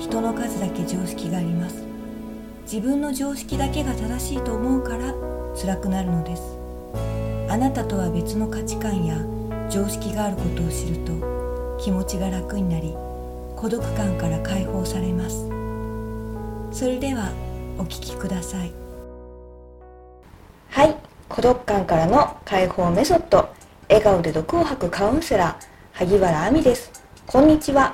人の数だけ常識があります。自分の常識だけが正しいと思うから辛くなるのです。あなたとは別の価値観や常識があることを知ると気持ちが楽になり孤独感から解放されます。それではお聞きください。はい。孤独感からの解放メソッド。笑顔で毒を吐くカウンセラー萩原亜美です。こんにちは。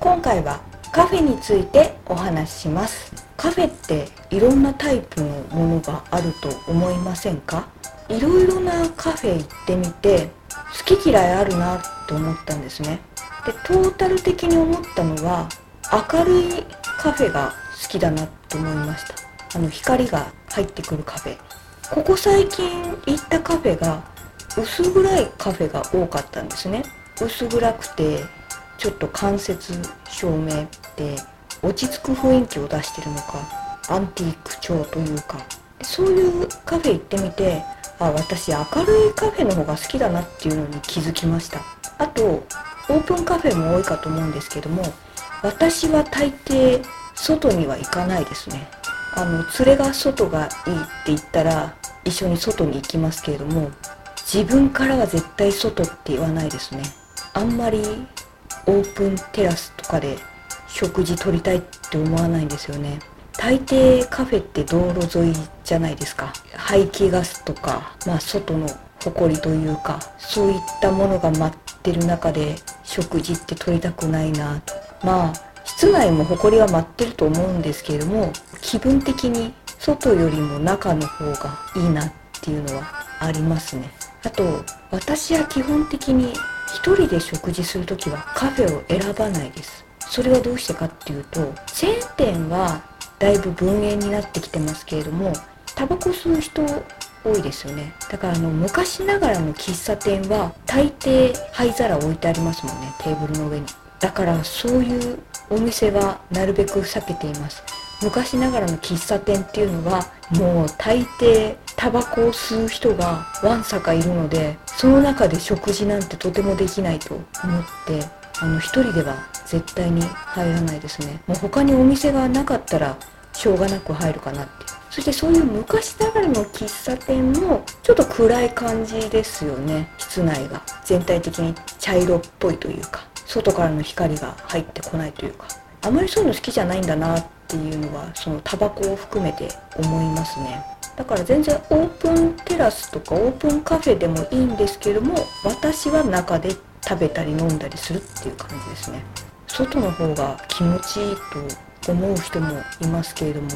今回はカフェについてお話しします。カフェっていろんなタイプのものがあると思いませんか？いろいろなカフェ行ってみて好き嫌いあるなと思ったんですね。でトータル的に思ったのは明るいカフェが好きだなと思いました。あの光が入ってくるカフェ。ここ最近行ったカフェが薄暗いカフェが多かったんですね。薄暗くてちょっと間接照明で落ち着く雰囲気を出してるのかアンティーク調というか。そういうカフェ行ってみてあ私明るいカフェの方が好きだなっていうのに気づきました。あとオープンカフェも多いかと思うんですけども私は大抵外には行かないですね。あの連れが外がいいって言ったら一緒に外に行きますけれども自分からは絶対外って言わないですね。あんまりオープンテラスとかで食事取りたいって思わないんですよね。大抵カフェって道路沿いじゃないですか。排気ガスとか、まあ、外の埃というかそういったものが舞ってる中で食事って取りたくないなと。まあ室内も埃は舞ってると思うんですけれども気分的に外よりも中の方がいいなっていうのはありますね。あと私は基本的に一人で食事する時はカフェを選ばないです。それはどうしてかっていうとチェーン店はだいぶ分煙になってきてますけれどもタバコ吸う人多いですよね。だからあの昔ながらの喫茶店は大抵灰皿置いてありますもんねテーブルの上に。だからそういうお店はなるべく避けています。昔ながらの喫茶店っていうのはもう大抵タバコを吸う人がわんさかいるのでその中で食事なんてとてもできないと思ってあの一人では絶対に入らないですね。もう他にお店がなかったらしょうがなく入るかなってそしてそういう昔ながらの喫茶店もちょっと暗い感じですよね。室内が。全体的に茶色っぽいというか外からの光が入ってこないというか。あまりそういうの好きじゃないんだなってていうのはそのタバコを含めて思いますね。だから全然オープンテラスとかオープンカフェでもいいんですけども私は中で食べたり飲んだりするっていう感じですね。外の方が気持ちいいと思う人もいますけれども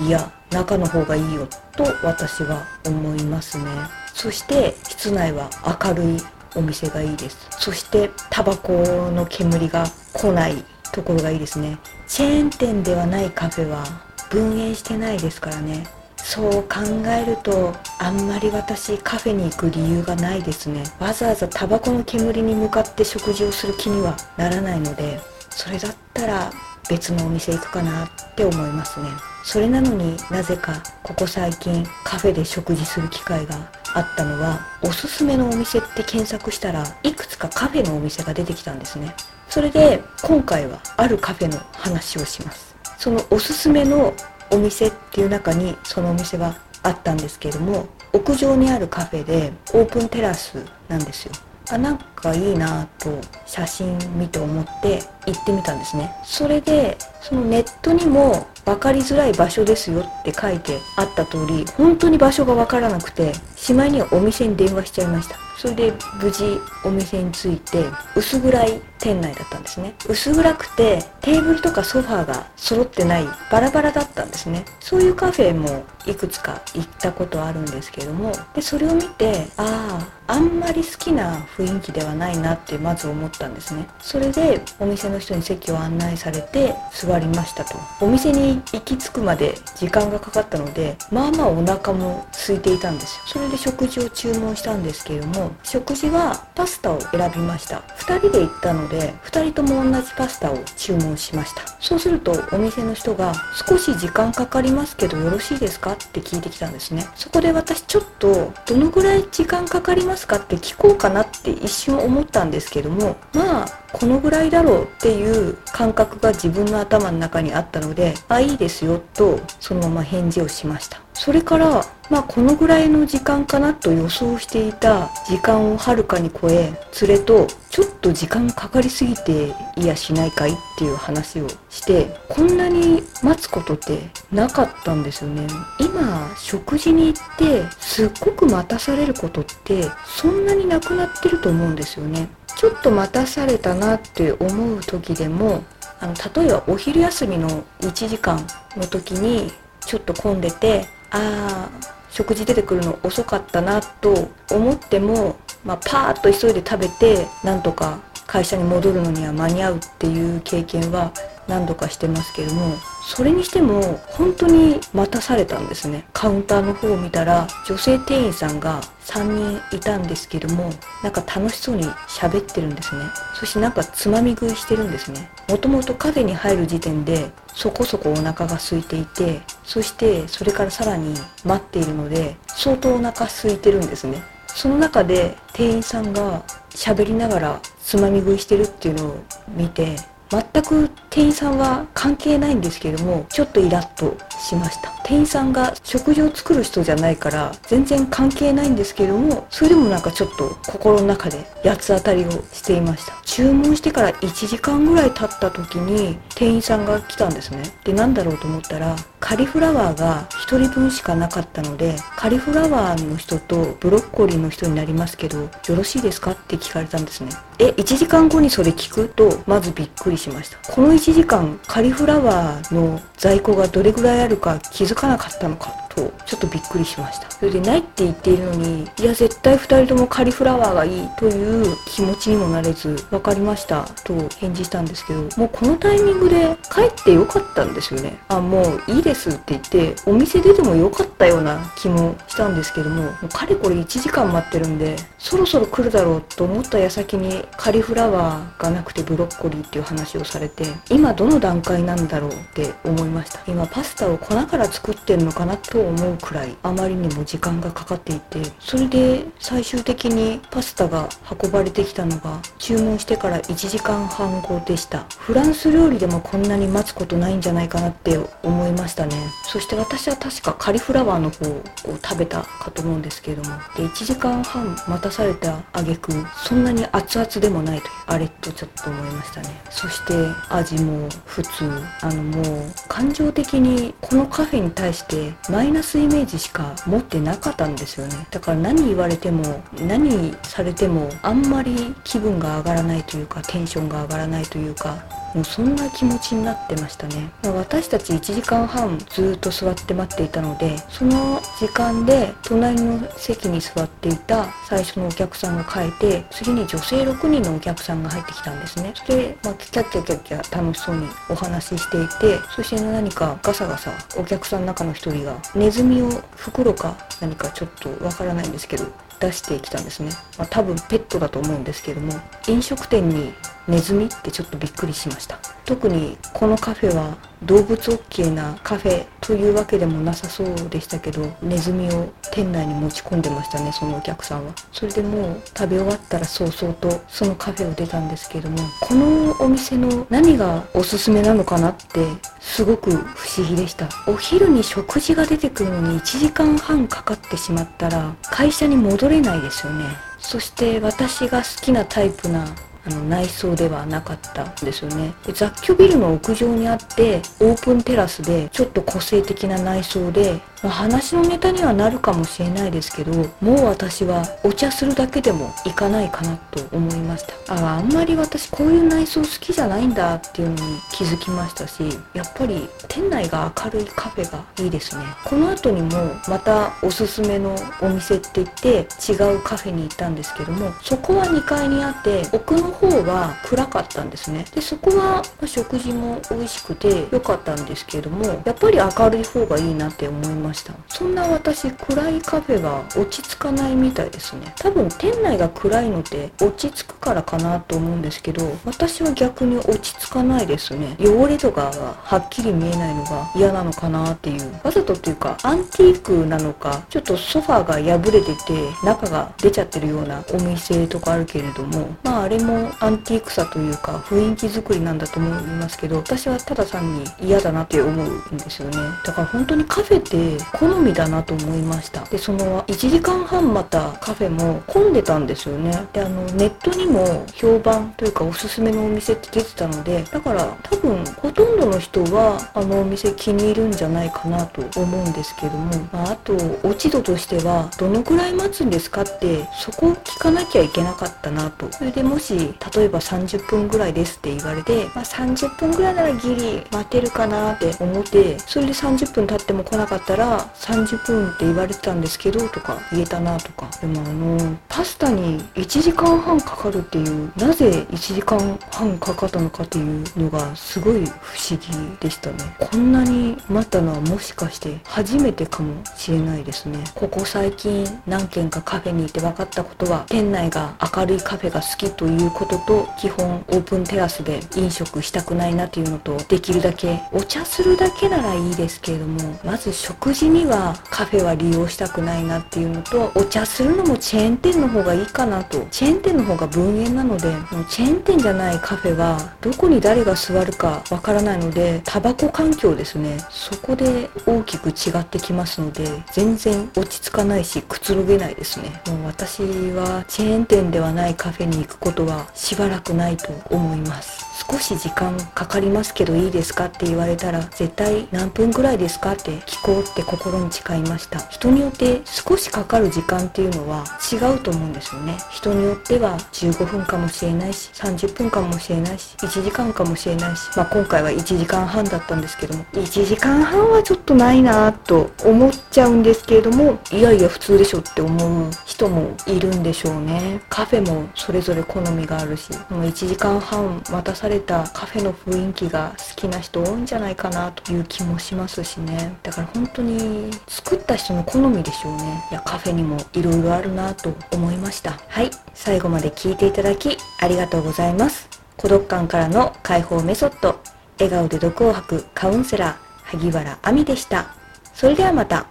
いや中の方がいいよと私は思いますね。そして室内は明るいお店がいいです。そしてタバコの煙が来ないところがいいですね。チェーン店ではないカフェは分煙してないですからね。そう考えるとあんまり私カフェに行く理由がないですね。わざわざタバコの煙に向かって食事をする気にはならないのでそれだったら別のお店行くかなって思いますね。それなのになぜかここ最近カフェで食事する機会があったのはおすすめのお店って検索したらいくつかカフェのお店が出てきたんですね。それで今回はあるカフェの話をします。そのおすすめのお店っていう中にそのお店はあったんですけれども屋上にあるカフェでオープンテラスなんですよ。あなんかいいなと写真見て思って行ってみたんですね。それでそのネットにも分かりづらい場所ですよって書いてあった通り本当に場所が分からなくてしまいにはお店に電話しちゃいました。それで無事お店に着いて薄暗い店内だったんですね。薄暗くてテーブルとかソファーが揃ってないバラバラだったんですね。そういうカフェもいくつか行ったことあるんですけどもでそれを見てあああんまり好きな雰囲気ではないなってまず思ったんですね。それでお店の人に席を案内されて座りましたと。お店に行き着くまで時間がかかったのでまあまあお腹も空いていたんですよ。それで食事を注文したんですけれども食事はパスタを選びました。2人で行ったので2人とも同じパスタを注文しました。そうするとお店の人が少し時間かかりますけどよろしいですかって聞いてきたんですね。そこで私ちょっとどのぐらい時間かかりますかって聞こうかなって一瞬思ったんですけどもまあこのぐらいだろうっていう感覚が自分の頭の中にあったのであいいですよとそのまま返事をしました。それからまあこのぐらいの時間かなと予想していた時間をはるかに超え連れとちょっと時間かかりすぎていやしないかいっていう話をしてこんなに待つことってなかったんですよね。今食事に行ってすっごく待たされることってそんなになくなってると思うんですよね。ちょっと待たされたなって思う時でもあの例えばお昼休みの1時間の時にちょっと混んでてああ食事出てくるの遅かったなと思っても、まあ、パーッと急いで食べてなんとか会社に戻るのには間に合うっていう経験は何度かしてますけどもそれにしても本当に待たされたんですね。カウンターの方を見たら女性店員さんが3人いたんですけどもなんか楽しそうに喋ってるんですね。そしてなんかつまみ食いしてるんですね。もともとカフェに入る時点でそこそこお腹が空いていてそしてそれからさらに待っているので相当お腹空いてるんですね。その中で店員さんが喋りながらつまみ食いしてるっていうのを見て全く店員さんは関係ないんですけどもちょっとイラッとしました。店員さんが食事を作る人じゃないから全然関係ないんですけどもそれでもなんかちょっと心の中で八つ当たりをしていました。注文してから1時間ぐらい経った時に店員さんが来たんですね。で何だろうと思ったらカリフラワーが1人分しかなかったのでカリフラワーの人とブロッコリーの人になりますけどよろしいですか？って聞かれたんですね。え1時間後にそれ聞く？とまずびっくりしました。この1時間カリフラワーの在庫がどれぐらいあるか気づかなかったのか。とちょっとびっくりしました。それでないって言っているのにいや絶対2人ともカリフラワーがいいという気持ちにもなれず分かりましたと返事したんですけどもうこのタイミングで帰ってよかったんですよね。あもういいですって言ってお店出てもよかったような気もしたんですけどももうかれこれ1時間待ってるんでそろそろ来るだろうと思った矢先にカリフラワーがなくてブロッコリーっていう話をされて今どの段階なんだろうって思いました。今パスタを粉から作ってんのかなと思うくらいあまりにも時間がかかっていてそれで最終的にパスタが運ばれてきたのが注文してから1時間半後でした。フランス料理でもこんなに待つことないんじゃないかなって思いましたね。そして私は確かカリフラワーの方を食べたかと思うんですけれども。で1時間半待た出された挙句そんなに熱々でもないというあれとちょっと思いましたね。そして味も普通あのもう感情的にこのカフェに対してマイナスイメージしか持ってなかったんですよね。だから何言われても何されてもあんまり気分が上がらないというかテンションが上がらないというかもうそんな気持ちになってましたね。私たち1時間半ずっと座って待っていたのでその時間で隣の席に座っていた最初のお客さんが帰って次に女性6人のお客さんが入ってきたんですね。それで、まあ、キャッキャキャッキャ楽しそうにお話ししていてそして何かガサガサお客さんの中の一人がネズミを袋か何かちょっとわからないんですけど出してきたんですね、まあ、多分ペットだと思うんですけども飲食店にネズミってちょっとびっくりしました。特にこのカフェは動物 OK なカフェというわけでもなさそうでしたけどネズミを店内に持ち込んでましたねそのお客さんは。それでもう食べ終わったら早々とそのカフェを出たんですけどもこのお店の何がおすすめなのかなってすごく不思議でした。お昼に食事が出てくるのに1時間半かかってしまったら会社に戻れないですよね。そして私が好きなタイプなあの内装ではなかったんですよね。雑居ビルの屋上にあってオープンテラスでちょっと個性的な内装で、まあ、話のネタにはなるかもしれないですけどもう私はお茶するだけでも行かないかなと思いました。ああんまり私こういう内装好きじゃないんだっていうのに気づきましたしやっぱり店内が明るいカフェがいいですね。この後にもまたおすすめのお店って言って違うカフェに行ったんですけどもそこは2階にあって奥の方は暗かったんですね。でそこは食事も美味しくて良かったんですけどもやっぱり明るい方がいいなって思いまました。そんな私暗いカフェは落ち着かないみたいですね。多分店内が暗いのって落ち着くからかなと思うんですけど私は逆に落ち着かないですね。汚れとかがはっきり見えないのが嫌なのかなっていう。わざとっていうかアンティークなのかちょっとソファーが破れてて中が出ちゃってるようなお店とかあるけれどもまああれもアンティークさというか雰囲気作りなんだと思いますけど私はただ単に嫌だなって思うんですよね。だから本当にカフェって好みだなと思いました。でその1時間半またカフェも混んでたんですよね。であのネットにも評判というかおすすめのお店って出てたのでだから多分ほとんどの人はあのお店気に入るんじゃないかなと思うんですけども、まあ、あと落ち度としてはどのくらい待つんですかってそこを聞かなきゃいけなかったなと。それでもし例えば30分ぐらいですって言われて、まあ、30分ぐらいならギリ待てるかなって思ってそれで30分経っても来なかったら30分って言われてたんですけどとか言えたなとかでもあのパスタに1時間半かかるっていうなぜ1時間半かかったのかっていうのがすごい不思議でしたね。こんなに待ったのはもしかして初めてかもしれないですね。ここ最近何軒かカフェに行って分かったことは店内が明るいカフェが好きということと基本オープンテラスで飲食したくないなっていうのとできるだけお茶するだけならいいですけれどもまず食事にはカフェは利用したくないなっていうのとお茶するのもチェーン店の方がいいかなと。チェーン店の方が分煙なのでチェーン店じゃないカフェはどこに誰が座るかわからないのでタバコ環境ですね。そこで大きく違ってきますので全然落ち着かないしくつろげないですね。もう私はチェーン店ではないカフェに行くことはしばらくないと思います。少し時間かかりますけどいいですかって言われたら絶対何分ぐらいですかって聞こうって心に誓いました。人によって少しかかる時間っていうのは違うと思うんですよね。人によっては15分かもしれないし30分かもしれないし1時間かもしれないし。まあ今回は1時間半だったんですけども1時間半はちょっとないなと思っちゃうんですけれどもいやいや普通でしょって思う人もいるんでしょうね。カフェもそれぞれ好みがあるしもう1時間半待たされたカフェの雰囲気が好きな人多いんじゃないかなという気もしますしね。だから本当に作った人の好みでしょうね。いやカフェにもいろいろあるなと思いました。はい。最後まで聞いていただきありがとうございます。孤独感からの解放メソッド。笑顔で毒を吐くカウンセラー萩原亜美でした。それではまた。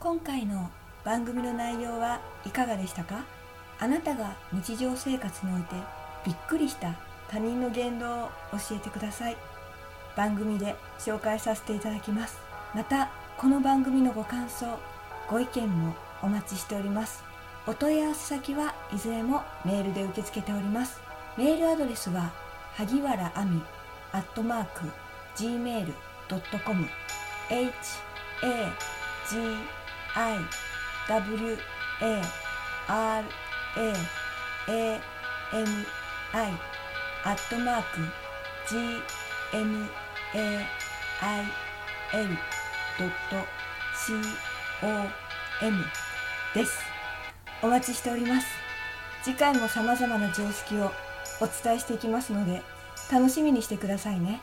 今回の番組の内容はいかがでしたか？あなたが日常生活においてびっくりした他人の言動を教えてください。番組で紹介させていただきます。またこの番組のご感想ご意見もお待ちしております。お問い合わせ先はいずれもメールで受け付けております。メールアドレスは萩原亜美アットマーク gmail.com h a g i w a r a a m i アットマーク GMI ain.com ですお待ちしております次回も様々な常識をお伝えしていきますので楽しみにしてくださいね。